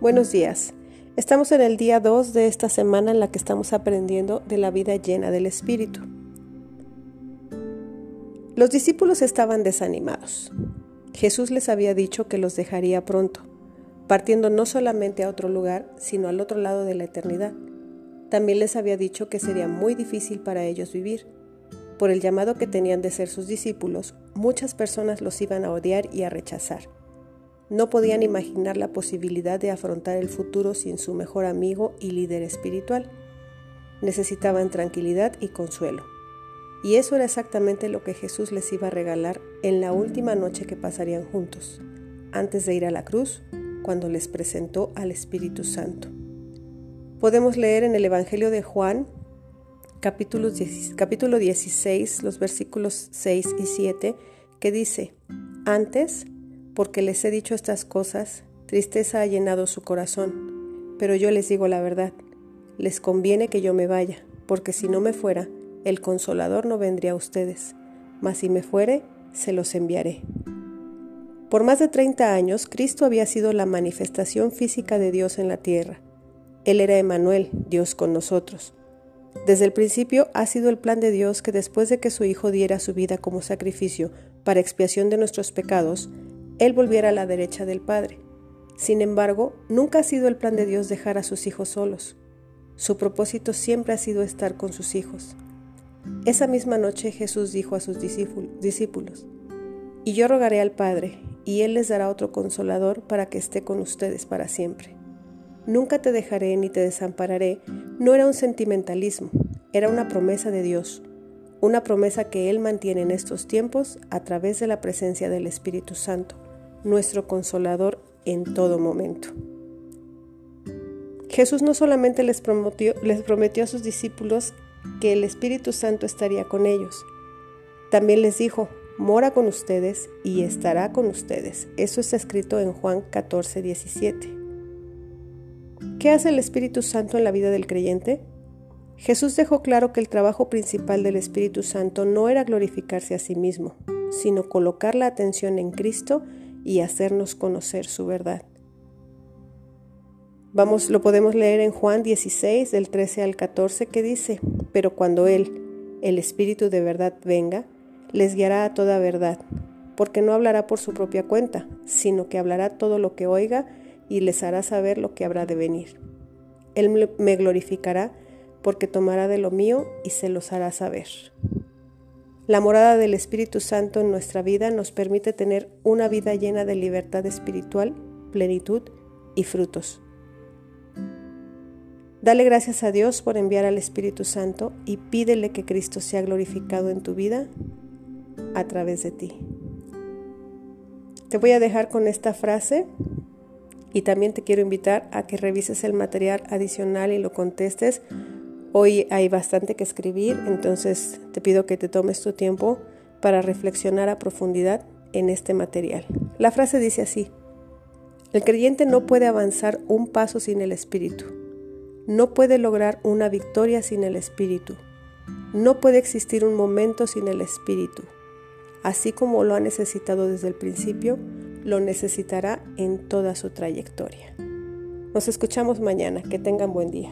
Buenos días. Estamos en el día 2 de esta semana en la que estamos aprendiendo de la vida llena del Espíritu. Los discípulos estaban desanimados. Jesús les había dicho que los dejaría pronto, partiendo no solamente a otro lugar, sino al otro lado de la eternidad. También les había dicho que sería muy difícil para ellos vivir. Por el llamado que tenían de ser sus discípulos, muchas personas los iban a odiar y a rechazar. No podían imaginar la posibilidad de afrontar el futuro sin su mejor amigo y líder espiritual. Necesitaban tranquilidad y consuelo. Y eso era exactamente lo que Jesús les iba a regalar en la última noche que pasarían juntos, antes de ir a la cruz, cuando les presentó al Espíritu Santo. Podemos leer en el Evangelio de Juan, capítulo 16, los versículos 6 y 7, que dice, antes, porque les he dicho estas cosas, tristeza ha llenado su corazón. Pero yo les digo la verdad, les conviene que yo me vaya, porque si no me fuera, el consolador no vendría a ustedes, mas si me fuere, se los enviaré. Por más de 30 años, Cristo había sido la manifestación física de Dios en la tierra. Él era Emanuel, Dios con nosotros. Desde el principio ha sido el plan de Dios que después de que su Hijo diera su vida como sacrificio para expiación de nuestros pecados, él volviera a la derecha del Padre. Sin embargo, nunca ha sido el plan de Dios dejar a sus hijos solos. Su propósito siempre ha sido estar con sus hijos. Esa misma noche Jesús dijo a sus discípulos, Y yo rogaré al Padre, y Él les dará otro consolador para que esté con ustedes para siempre. Nunca te dejaré ni te desampararé no era un sentimentalismo, era una promesa de Dios, una promesa que Él mantiene en estos tiempos a través de la presencia del Espíritu Santo nuestro consolador en todo momento. Jesús no solamente les prometió, les prometió a sus discípulos que el Espíritu Santo estaría con ellos, también les dijo, mora con ustedes y estará con ustedes. Eso está escrito en Juan 14, 17. ¿Qué hace el Espíritu Santo en la vida del creyente? Jesús dejó claro que el trabajo principal del Espíritu Santo no era glorificarse a sí mismo, sino colocar la atención en Cristo y hacernos conocer su verdad. Vamos, lo podemos leer en Juan 16, del 13 al 14, que dice, pero cuando Él, el Espíritu de verdad, venga, les guiará a toda verdad, porque no hablará por su propia cuenta, sino que hablará todo lo que oiga y les hará saber lo que habrá de venir. Él me glorificará, porque tomará de lo mío y se los hará saber. La morada del Espíritu Santo en nuestra vida nos permite tener una vida llena de libertad espiritual, plenitud y frutos. Dale gracias a Dios por enviar al Espíritu Santo y pídele que Cristo sea glorificado en tu vida a través de ti. Te voy a dejar con esta frase y también te quiero invitar a que revises el material adicional y lo contestes Hoy hay bastante que escribir, entonces te pido que te tomes tu tiempo para reflexionar a profundidad en este material. La frase dice así, el creyente no puede avanzar un paso sin el Espíritu, no puede lograr una victoria sin el Espíritu, no puede existir un momento sin el Espíritu. Así como lo ha necesitado desde el principio, lo necesitará en toda su trayectoria. Nos escuchamos mañana. Que tengan buen día.